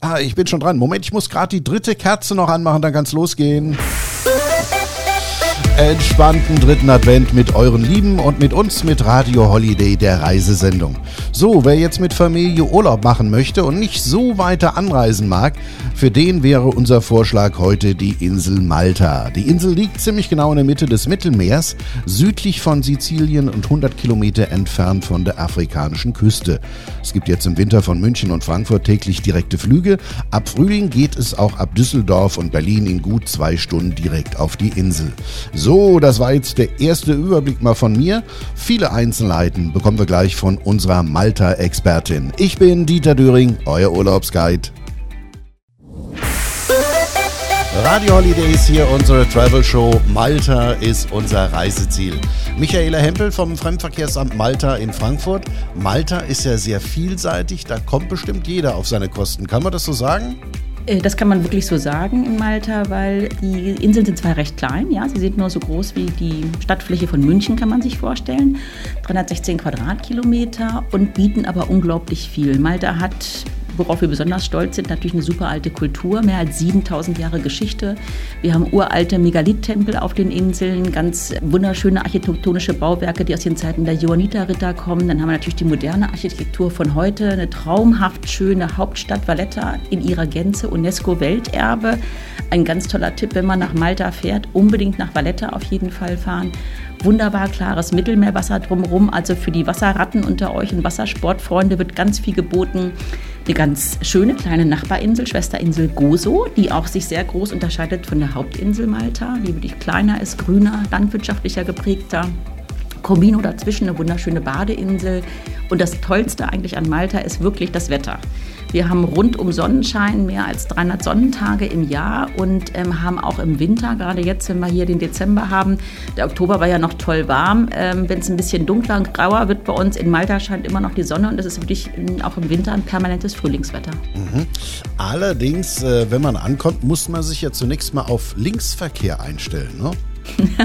Ah, ich bin schon dran. Moment, ich muss gerade die dritte Kerze noch anmachen, dann kann's losgehen entspannten dritten Advent mit euren Lieben und mit uns mit Radio Holiday, der Reisesendung. So, wer jetzt mit Familie Urlaub machen möchte und nicht so weiter anreisen mag, für den wäre unser Vorschlag heute die Insel Malta. Die Insel liegt ziemlich genau in der Mitte des Mittelmeers, südlich von Sizilien und 100 Kilometer entfernt von der afrikanischen Küste. Es gibt jetzt im Winter von München und Frankfurt täglich direkte Flüge. Ab Frühling geht es auch ab Düsseldorf und Berlin in gut zwei Stunden direkt auf die Insel. So, das war jetzt der erste Überblick mal von mir. Viele Einzelheiten bekommen wir gleich von unserer Malta-Expertin. Ich bin Dieter Döring, euer Urlaubsguide. Radio Holidays hier, unsere Travel Show. Malta ist unser Reiseziel. Michaela Hempel vom Fremdverkehrsamt Malta in Frankfurt. Malta ist ja sehr vielseitig, da kommt bestimmt jeder auf seine Kosten. Kann man das so sagen? Äh, das kann man wirklich so sagen in Malta, weil die Inseln sind zwar recht klein, ja, sie sind nur so groß wie die Stadtfläche von München, kann man sich vorstellen. 316 Quadratkilometer und bieten aber unglaublich viel. Malta hat worauf wir besonders stolz sind, natürlich eine super alte Kultur, mehr als 7000 Jahre Geschichte. Wir haben uralte Megalith-Tempel auf den Inseln, ganz wunderschöne architektonische Bauwerke, die aus den Zeiten der Johanniter-Ritter kommen. Dann haben wir natürlich die moderne Architektur von heute, eine traumhaft schöne Hauptstadt Valletta in ihrer Gänze, UNESCO-Welterbe. Ein ganz toller Tipp, wenn man nach Malta fährt, unbedingt nach Valletta auf jeden Fall fahren wunderbar klares Mittelmeerwasser drumherum. Also für die Wasserratten unter euch und Wassersportfreunde wird ganz viel geboten eine ganz schöne kleine Nachbarinsel, Schwesterinsel Gozo, die auch sich sehr groß unterscheidet von der Hauptinsel Malta, die wirklich kleiner ist, grüner, landwirtschaftlicher geprägter. Combino dazwischen eine wunderschöne Badeinsel. Und das Tollste eigentlich an Malta ist wirklich das Wetter. Wir haben rundum Sonnenschein, mehr als 300 Sonnentage im Jahr und ähm, haben auch im Winter, gerade jetzt, wenn wir hier den Dezember haben, der Oktober war ja noch toll warm. Ähm, wenn es ein bisschen dunkler und grauer wird bei uns, in Malta scheint immer noch die Sonne und es ist wirklich ähm, auch im Winter ein permanentes Frühlingswetter. Mhm. Allerdings, äh, wenn man ankommt, muss man sich ja zunächst mal auf Linksverkehr einstellen. Ne?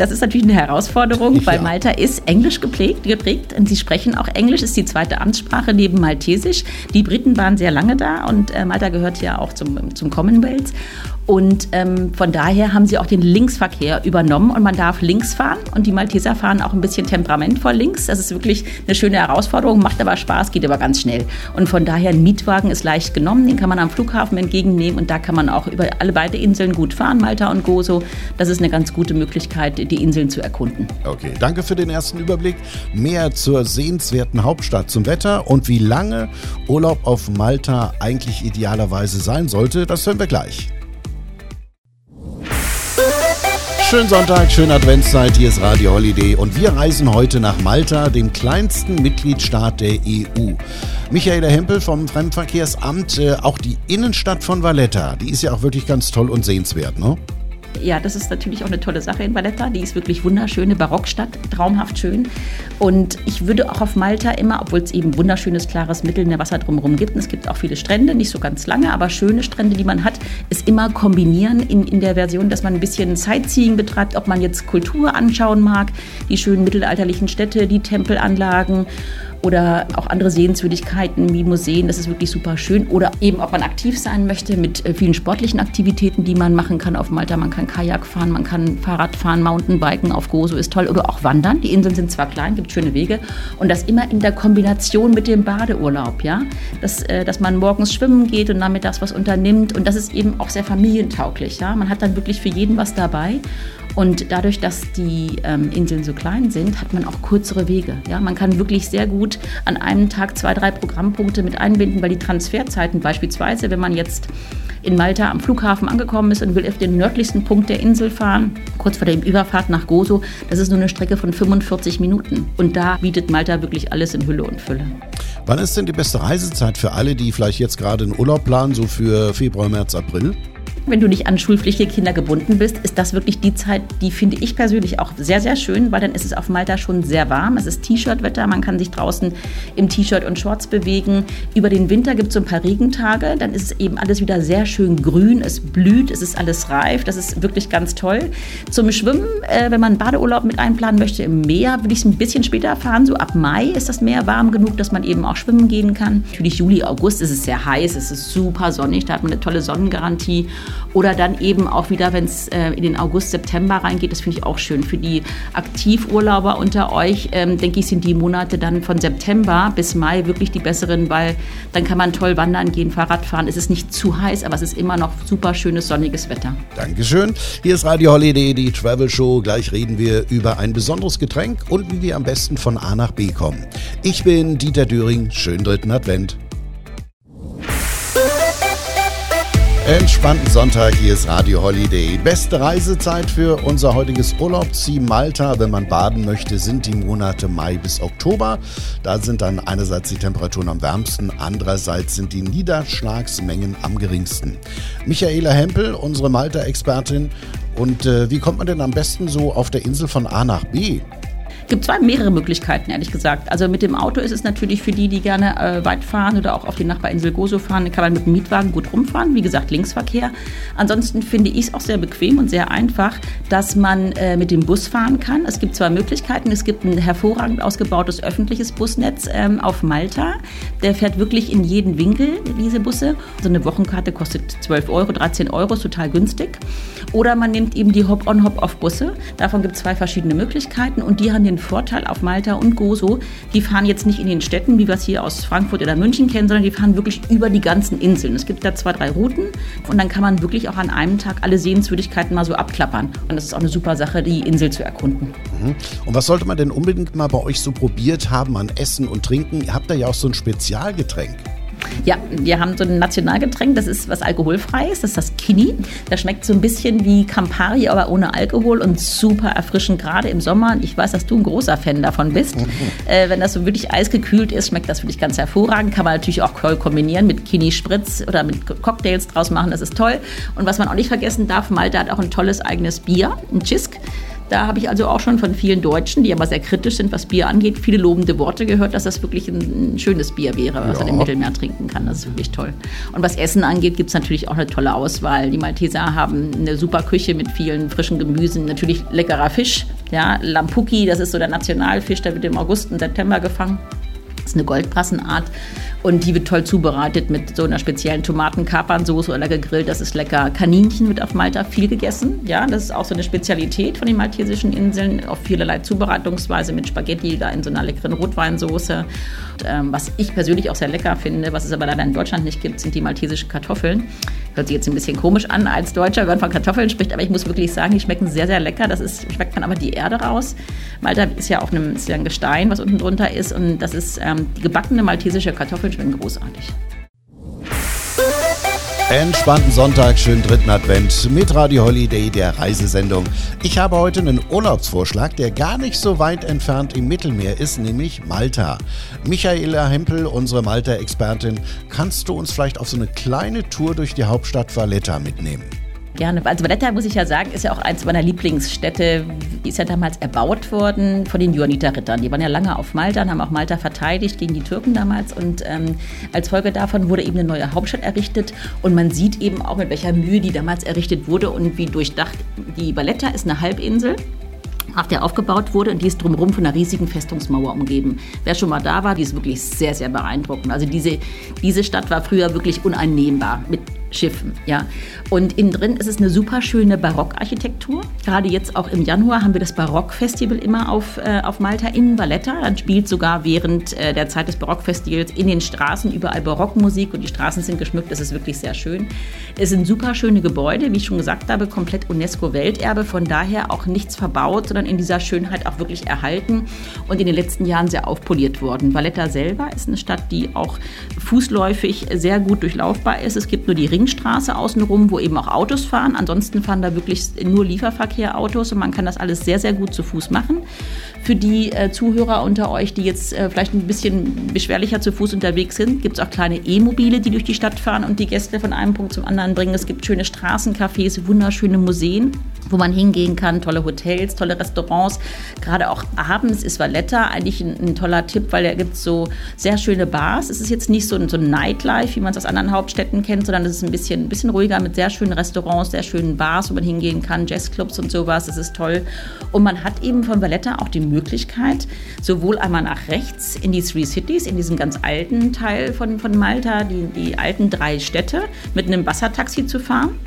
Das ist natürlich eine Herausforderung, ja. weil Malta ist englisch geprägt, geprägt und sie sprechen auch Englisch, ist die zweite Amtssprache neben Maltesisch. Die Briten waren sehr lange da und äh, Malta gehört ja auch zum, zum Commonwealth. Und ähm, von daher haben sie auch den Linksverkehr übernommen und man darf links fahren. Und die Malteser fahren auch ein bisschen Temperament vor links. Das ist wirklich eine schöne Herausforderung, macht aber Spaß, geht aber ganz schnell. Und von daher ein Mietwagen ist leicht genommen, den kann man am Flughafen entgegennehmen und da kann man auch über alle beide Inseln gut fahren, Malta und Gozo. Das ist eine ganz gute Möglichkeit, die Inseln zu erkunden. Okay, danke für den ersten Überblick. Mehr zur sehenswerten Hauptstadt, zum Wetter und wie lange Urlaub auf Malta eigentlich idealerweise sein sollte, das hören wir gleich. Schönen Sonntag, schöne Adventszeit, hier ist Radio Holiday und wir reisen heute nach Malta, dem kleinsten Mitgliedstaat der EU. Michaela Hempel vom Fremdenverkehrsamt, äh, auch die Innenstadt von Valletta, die ist ja auch wirklich ganz toll und sehenswert, ne? Ja, das ist natürlich auch eine tolle Sache in Valletta. Die ist wirklich wunderschöne Barockstadt, traumhaft schön. Und ich würde auch auf Malta immer, obwohl es eben wunderschönes, klares Mittelmeerwasser drumherum gibt, und es gibt auch viele Strände, nicht so ganz lange, aber schöne Strände, die man hat, ist immer kombinieren in, in der Version, dass man ein bisschen Sightseeing betreibt, ob man jetzt Kultur anschauen mag, die schönen mittelalterlichen Städte, die Tempelanlagen oder auch andere Sehenswürdigkeiten wie Museen. Das ist wirklich super schön. Oder eben, ob man aktiv sein möchte mit äh, vielen sportlichen Aktivitäten, die man machen kann auf Malta. Man kann Kajak fahren, man kann Fahrrad fahren, Mountainbiken auf Gozo ist toll. Oder auch wandern. Die Inseln sind zwar klein, gibt schöne Wege. Und das immer in der Kombination mit dem Badeurlaub. Ja? Dass, äh, dass man morgens schwimmen geht und nachmittags was unternimmt. Und das ist eben auch sehr familientauglich. Ja? Man hat dann wirklich für jeden was dabei. Und dadurch, dass die ähm, Inseln so klein sind, hat man auch kürzere Wege. Ja? Man kann wirklich sehr gut an einem Tag zwei, drei Programmpunkte mit einbinden, weil die Transferzeiten beispielsweise, wenn man jetzt in Malta am Flughafen angekommen ist und will auf den nördlichsten Punkt der Insel fahren, kurz vor der Überfahrt nach Gozo, das ist nur eine Strecke von 45 Minuten. Und da bietet Malta wirklich alles in Hülle und Fülle. Wann ist denn die beste Reisezeit für alle, die vielleicht jetzt gerade einen Urlaub planen, so für Februar, März, April? Wenn du nicht an schulpflichtige Kinder gebunden bist, ist das wirklich die Zeit, die finde ich persönlich auch sehr, sehr schön, weil dann ist es auf Malta schon sehr warm. Es ist T-Shirt-Wetter, man kann sich draußen im T-Shirt und Shorts bewegen. Über den Winter gibt es so ein paar Regentage, dann ist es eben alles wieder sehr schön grün, es blüht, es ist alles reif, das ist wirklich ganz toll. Zum Schwimmen, äh, wenn man Badeurlaub mit einplanen möchte im Meer, würde ich es ein bisschen später fahren. So ab Mai ist das Meer warm genug, dass man eben auch schwimmen gehen kann. Natürlich Juli, August ist es sehr heiß, es ist super sonnig, da hat man eine tolle Sonnengarantie. Oder dann eben auch wieder, wenn es äh, in den August, September reingeht, das finde ich auch schön. Für die Aktivurlauber unter euch, ähm, denke ich, sind die Monate dann von September bis Mai wirklich die besseren, weil dann kann man toll wandern gehen, Fahrrad fahren. Es ist nicht zu heiß, aber es ist immer noch super schönes sonniges Wetter. Dankeschön. Hier ist Radio Holiday, die Travel Show. Gleich reden wir über ein besonderes Getränk und wie wir am besten von A nach B kommen. Ich bin Dieter Düring. Schönen dritten Advent. Entspannten Sonntag, hier ist Radio Holiday. Beste Reisezeit für unser heutiges Urlaubsziel Malta. Wenn man baden möchte, sind die Monate Mai bis Oktober. Da sind dann einerseits die Temperaturen am wärmsten, andererseits sind die Niederschlagsmengen am geringsten. Michaela Hempel, unsere Malta-Expertin. Und äh, wie kommt man denn am besten so auf der Insel von A nach B? Gibt zwei mehrere Möglichkeiten, ehrlich gesagt. Also mit dem Auto ist es natürlich für die, die gerne äh, weit fahren oder auch auf die Nachbarinsel Gozo fahren, kann man mit dem Mietwagen gut rumfahren. Wie gesagt, Linksverkehr. Ansonsten finde ich es auch sehr bequem und sehr einfach, dass man äh, mit dem Bus fahren kann. Es gibt zwei Möglichkeiten. Es gibt ein hervorragend ausgebautes öffentliches Busnetz ähm, auf Malta. Der fährt wirklich in jeden Winkel, diese Busse. So eine Wochenkarte kostet 12 Euro, 13 Euro, ist total günstig. Oder man nimmt eben die Hop-on, Hop-off-Busse. Davon gibt es zwei verschiedene Möglichkeiten und die haben den Vorteil auf Malta und Gozo, die fahren jetzt nicht in den Städten, wie wir es hier aus Frankfurt oder München kennen, sondern die fahren wirklich über die ganzen Inseln. Es gibt da zwei, drei Routen und dann kann man wirklich auch an einem Tag alle Sehenswürdigkeiten mal so abklappern. Und das ist auch eine super Sache, die Insel zu erkunden. Mhm. Und was sollte man denn unbedingt mal bei euch so probiert haben an Essen und Trinken? Ihr habt da ja auch so ein Spezialgetränk. Ja, wir haben so ein Nationalgetränk, das ist was alkoholfreies, das ist das Kini. Das schmeckt so ein bisschen wie Campari, aber ohne Alkohol und super erfrischend, gerade im Sommer. Ich weiß, dass du ein großer Fan davon bist. äh, wenn das so wirklich eisgekühlt ist, schmeckt das wirklich ganz hervorragend. Kann man natürlich auch kombinieren mit Kini-Spritz oder mit Cocktails draus machen, das ist toll. Und was man auch nicht vergessen darf, Malta hat auch ein tolles eigenes Bier, ein Chisk. Da habe ich also auch schon von vielen Deutschen, die aber sehr kritisch sind, was Bier angeht, viele lobende Worte gehört, dass das wirklich ein, schönes Bier wäre, was ja. man im Mittelmeer trinken kann. Das ist wirklich toll. Und was Essen angeht, gibt es natürlich auch eine tolle Auswahl. Die Malteser haben eine super Küche mit vielen frischen Gemüsen, natürlich leckerer Fisch. Ja, Lampuki, das ist so der Nationalfisch, der wird im August und September gefangen. Das ist eine Goldbrassenart. Und die wird toll zubereitet mit so einer speziellen Tomatenkapernsoße oder gegrillt. Das ist lecker. Kaninchen wird auf Malta viel gegessen. Ja, das ist auch so eine Spezialität von den maltesischen Inseln. Auf vielerlei Zubereitungsweise mit Spaghetti da in so einer leckeren Rotweinsoße. Und, ähm, was ich persönlich auch sehr lecker finde, was es aber leider in Deutschland nicht gibt, sind die maltesischen Kartoffeln. Hört sich jetzt ein bisschen komisch an als Deutscher, wenn man von Kartoffeln spricht, aber ich muss wirklich sagen, die schmecken sehr, sehr lecker. Das ist, schmeckt man aber die Erde raus. Malta ist ja auf einem, ist ja ein Gestein, was unten drunter ist. Und das ist ähm, die gebackene maltesische Kartoffel schmecken großartig. Entspannten Sonntag, schönen dritten Advent mit Radio Holiday, der Reisesendung. Ich habe heute einen Urlaubsvorschlag, der gar nicht so weit entfernt im Mittelmeer ist, nämlich Malta. Michaela Hempel, unsere Malta-Expertin, kannst du uns vielleicht auf so eine kleine Tour durch die Hauptstadt Valletta mitnehmen? Gerne. Also Valletta, muss ich ja sagen, ist ja auch eins meiner Lieblingsstädte. Die ist ja damals erbaut worden von den Johanniter-Rittern. Die waren ja lange auf Malta und haben auch Malta verteidigt gegen die Türken damals. Und ähm, als Folge davon wurde eben eine neue Hauptstadt errichtet. Und man sieht eben auch, mit welcher Mühe die damals errichtet wurde und wie durchdacht. Die Valletta ist eine Halbinsel auf der aufgebaut wurde und die ist drumherum von einer riesigen Festungsmauer umgeben. Wer schon mal da war, die ist wirklich sehr, sehr beeindruckend. Also diese, diese Stadt war früher wirklich uneinnehmbar mit Schiffen, ja. Und innen drin ist es eine super schöne Barockarchitektur. Gerade jetzt auch im Januar haben wir das Barockfestival immer auf, äh, auf Malta in Valletta. Dann spielt sogar während äh, der Zeit des Barockfestivals in den Straßen überall Barockmusik und die Straßen sind geschmückt. Das ist wirklich sehr schön. Es sind super schöne Gebäude, wie ich schon gesagt habe, komplett UNESCO-Welterbe. Von daher auch nichts verbaut, sondern in dieser Schönheit auch wirklich erhalten und in den letzten Jahren sehr aufpoliert worden. Valletta selber ist eine Stadt, die auch fußläufig sehr gut durchlaufbar ist. Es gibt nur die Ring Ringstraße außenrum, wo eben auch Autos fahren. Ansonsten fahren da wirklich nur Lieferverkehrautos und man kann das alles sehr, sehr gut zu Fuß machen. Für die äh, Zuhörer unter euch, die jetzt äh, vielleicht ein bisschen beschwerlicher zu Fuß unterwegs sind, gibt es auch kleine E-Mobile, die durch die Stadt fahren und die Gäste von einem Punkt zum anderen bringen. Es gibt schöne Straßencafés, wunderschöne Museen, wo man hingehen kann, tolle Hotels, tolle Restaurants. Gerade auch abends ist Valletta eigentlich ein, ein toller Tipp, weil da gibt es so sehr schöne Bars. Es ist jetzt nicht so ein, so ein Nightlife, wie man es aus anderen Hauptstädten kennt, sondern es ist ein bisschen, ein bisschen ruhiger mit sehr schönen Restaurants, sehr schönen Bars, wo man hingehen kann, Jazzclubs und sowas. Das ist toll. Und man hat eben von Valletta auch die Möglichkeit, sowohl einmal nach rechts in die Three Cities, in diesem ganz alten Teil von, von Malta, die, die alten drei Städte, mit einem Wassertaxi zu fahren.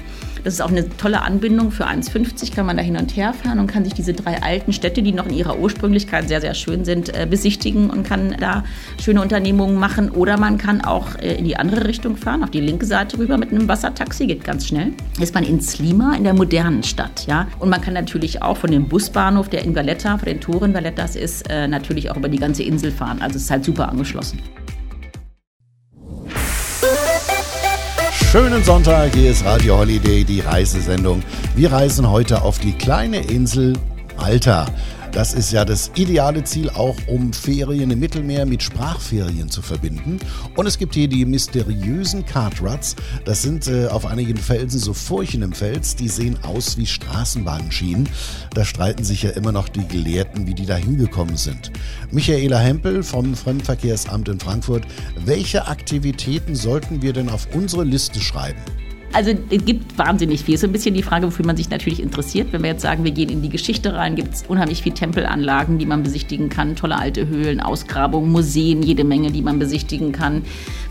Das ist auch eine tolle Anbindung. Für 1,50 kann man da hin und her fahren und kann sich diese drei alten Städte, die noch in ihrer Ursprünglichkeit sehr, sehr schön sind, äh, besichtigen und kann da schöne Unternehmungen machen. Oder man kann auch äh, in die andere Richtung fahren, auf die linke Seite rüber mit einem Wassertaxi, geht ganz schnell. Ist man in Slima, in der modernen Stadt. Ja? Und man kann natürlich auch von dem Busbahnhof, der in Valletta, von den Toren Vallettas ist, äh, natürlich auch über die ganze Insel fahren. Also es ist halt super angeschlossen. Schönen Sonntag, hier ist Radio Holiday, die Reisesendung. Wir reisen heute auf die kleine Insel Malta. Das ist ja das ideale Ziel, auch um Ferien im Mittelmeer mit Sprachferien zu verbinden. Und es gibt hier die mysteriösen Kartruts. Das sind äh, auf einigen Felsen so Furchen im Fels, die sehen aus wie Straßenbahnschienen. Da streiten sich ja immer noch die Gelehrten, wie die da hingekommen sind. Michaela Hempel vom Fremdenverkehrsamt in Frankfurt. Welche Aktivitäten sollten wir denn auf unsere Liste schreiben? Also es gibt wahnsinnig viel. So ein bisschen die Frage, wofür man sich natürlich interessiert. Wenn wir jetzt sagen, wir gehen in die Geschichte rein, gibt es unheimlich viele Tempelanlagen, die man besichtigen kann, tolle alte Höhlen, Ausgrabungen, Museen, jede Menge, die man besichtigen kann.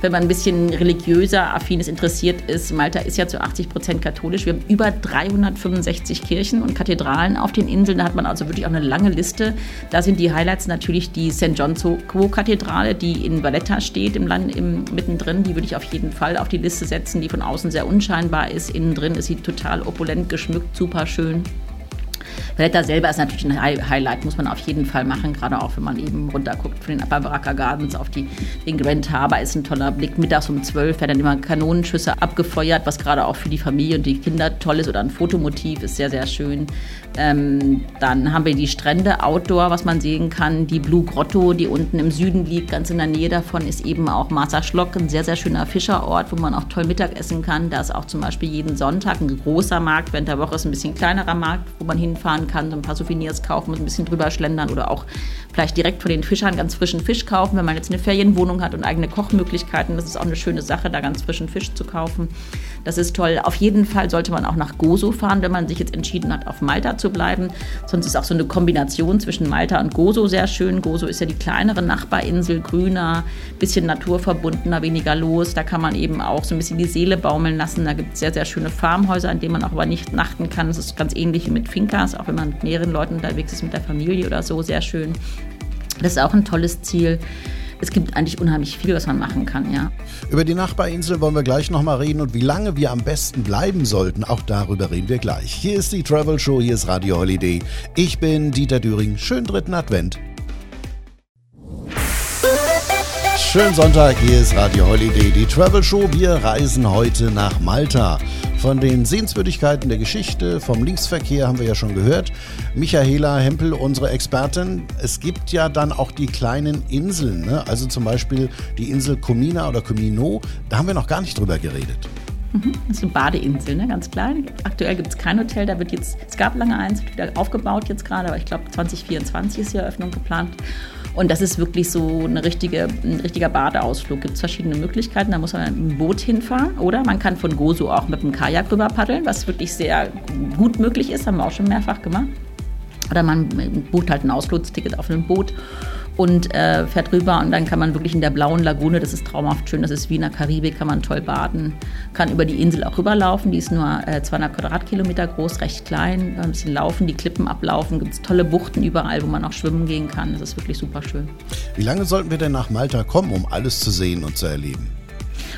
Wenn man ein bisschen religiöser, affines interessiert ist, Malta ist ja zu 80 Prozent katholisch. Wir haben über 365 Kirchen und Kathedralen auf den Inseln. Da hat man also wirklich auch eine lange Liste. Da sind die Highlights natürlich die St. John Quo Kathedrale, die in Valletta steht, im Land im, mittendrin. Die würde ich auf jeden Fall auf die Liste setzen, die von außen sehr unscheinbar ist. Innen drin ist sie total opulent geschmückt, super schön. Valletta selber ist natürlich ein Highlight, muss man auf jeden Fall machen, gerade auch wenn man eben runterguckt von den Baraka Gardens auf die, den Grand Harbor ist ein toller Blick. Mittags um 12 werden dann immer Kanonenschüsse abgefeuert, was gerade auch für die Familie und die Kinder toll ist oder ein Fotomotiv ist sehr, sehr schön. Ähm, dann haben wir die Strände Outdoor, was man sehen kann. Die Blue Grotto, die unten im Süden liegt, ganz in der Nähe davon ist eben auch Marsa Schlock, ein sehr, sehr schöner Fischerort, wo man auch toll Mittag essen kann. Da ist auch zum Beispiel jeden Sonntag ein großer Markt, während der Woche ist ein bisschen kleinerer Markt, wo man hinfahren kann, so ein paar Souvenirs kaufen, ein bisschen drüber schlendern oder auch vielleicht direkt von den Fischern ganz frischen Fisch kaufen, wenn man jetzt eine Ferienwohnung hat und eigene Kochmöglichkeiten. Das ist auch eine schöne Sache, da ganz frischen Fisch zu kaufen. Das ist toll. Auf jeden Fall sollte man auch nach Gozo fahren, wenn man sich jetzt entschieden hat, auf Malta zu bleiben. Sonst ist auch so eine Kombination zwischen Malta und Gozo sehr schön. Gozo ist ja die kleinere Nachbarinsel, grüner, bisschen naturverbundener, weniger los. Da kann man eben auch so ein bisschen die Seele baumeln lassen. Da gibt es sehr, sehr schöne Farmhäuser, in denen man auch aber nicht nachten kann. Das ist ganz ähnlich wie mit Fincas, auch wenn man mit mehreren Leuten unterwegs ist, mit der Familie oder so, sehr schön. Das ist auch ein tolles Ziel es gibt eigentlich unheimlich viel, was man machen kann, ja. Über die Nachbarinsel wollen wir gleich nochmal reden und wie lange wir am besten bleiben sollten, auch darüber reden wir gleich. Hier ist die Travel Show, hier ist Radio Holiday. Ich bin Dieter Düring. Schönen dritten Advent. Schönen Sonntag, hier ist Radio Holiday, die Travel Show. Wir reisen heute nach Malta. Von den Sehenswürdigkeiten der Geschichte, vom Linksverkehr haben wir ja schon gehört. Michaela Hempel, unsere Expertin. Es gibt ja dann auch die kleinen Inseln, ne? also zum Beispiel die Insel Comina oder Comino. Da haben wir noch gar nicht drüber geredet. Mhm, das ist eine Badeinsel, ne? ganz klein. Aktuell gibt es kein Hotel, da wird jetzt, es gab lange eins, wird wieder aufgebaut jetzt gerade, aber ich glaube 2024 ist die Eröffnung geplant. Und das ist wirklich so eine richtige, ein richtiger Badeausflug. Es Gibt verschiedene Möglichkeiten. Da muss man mit einem Boot hinfahren oder man kann von Gozo auch mit dem Kajak rüber paddeln, was wirklich sehr gut möglich ist. Haben wir auch schon mehrfach gemacht. Oder man bucht halt ein Ausflugsticket auf einem Boot und äh, fährt rüber und dann kann man wirklich in der blauen Lagune, das ist traumhaft schön, das ist wie in der Karibik, kann man toll baden, kann über die Insel auch rüberlaufen, die ist nur äh, 200 Quadratkilometer groß, recht klein, ein bisschen laufen, die Klippen ablaufen, gibt es tolle Buchten überall, wo man auch schwimmen gehen kann, das ist wirklich super schön. Wie lange sollten wir denn nach Malta kommen, um alles zu sehen und zu erleben?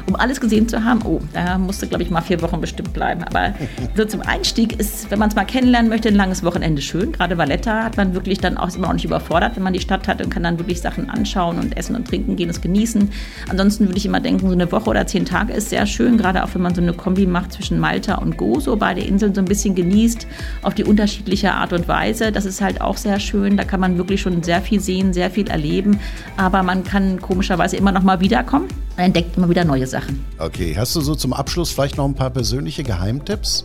Um alles gesehen zu haben, oh, da musste, glaube ich, mal vier Wochen bestimmt bleiben. Aber so zum Einstieg ist, wenn man es mal kennenlernen möchte, ein langes Wochenende schön. Gerade Valletta hat man wirklich dann auch, ist immer auch nicht überfordert, wenn man die Stadt hat und kann dann wirklich Sachen anschauen und essen und trinken gehen, es genießen. Ansonsten würde ich immer denken, so eine Woche oder zehn Tage ist sehr schön, gerade auch wenn man so eine Kombi macht zwischen Malta und Gozo, beide Inseln so ein bisschen genießt, auf die unterschiedliche Art und Weise. Das ist halt auch sehr schön. Da kann man wirklich schon sehr viel sehen, sehr viel erleben. Aber man kann komischerweise immer noch mal wiederkommen. Man entdeckt immer wieder neue Sachen. Okay, hast du so zum Abschluss vielleicht noch ein paar persönliche Geheimtipps?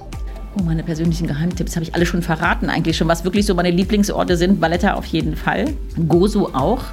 Oh, meine persönlichen Geheimtipps habe ich alle schon verraten eigentlich schon, was wirklich so meine Lieblingsorte sind. Valletta auf jeden Fall, Gozo auch.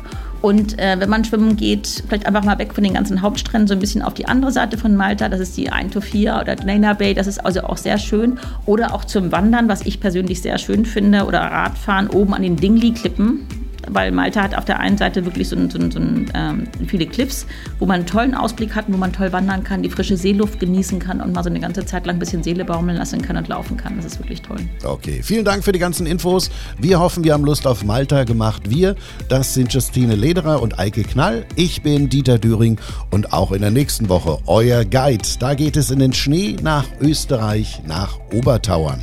Und äh, wenn man schwimmen geht, vielleicht einfach mal weg von den ganzen Hauptstränden, so ein bisschen auf die andere Seite von Malta. Das ist die Eintofia oder Dnejna Bay. Das ist also auch sehr schön. Oder auch zum Wandern, was ich persönlich sehr schön finde. Oder Radfahren oben an den Dingli-Klippen weil Malta hat auf der einen Seite wirklich so, so, so ähm, viele Cliffs, wo man einen tollen Ausblick hat, wo man toll wandern kann, die frische Seeluft genießen kann und mal so eine ganze Zeit lang ein bisschen Seele baumeln lassen kann und laufen kann. Das ist wirklich toll. Okay, vielen Dank für die ganzen Infos. Wir hoffen, wir haben Lust auf Malta gemacht. Wir, das sind Justine Lederer und Eike Knall. Ich bin Dieter Düring und auch in der nächsten Woche euer Guide. Da geht es in den Schnee nach Österreich, nach Obertauern.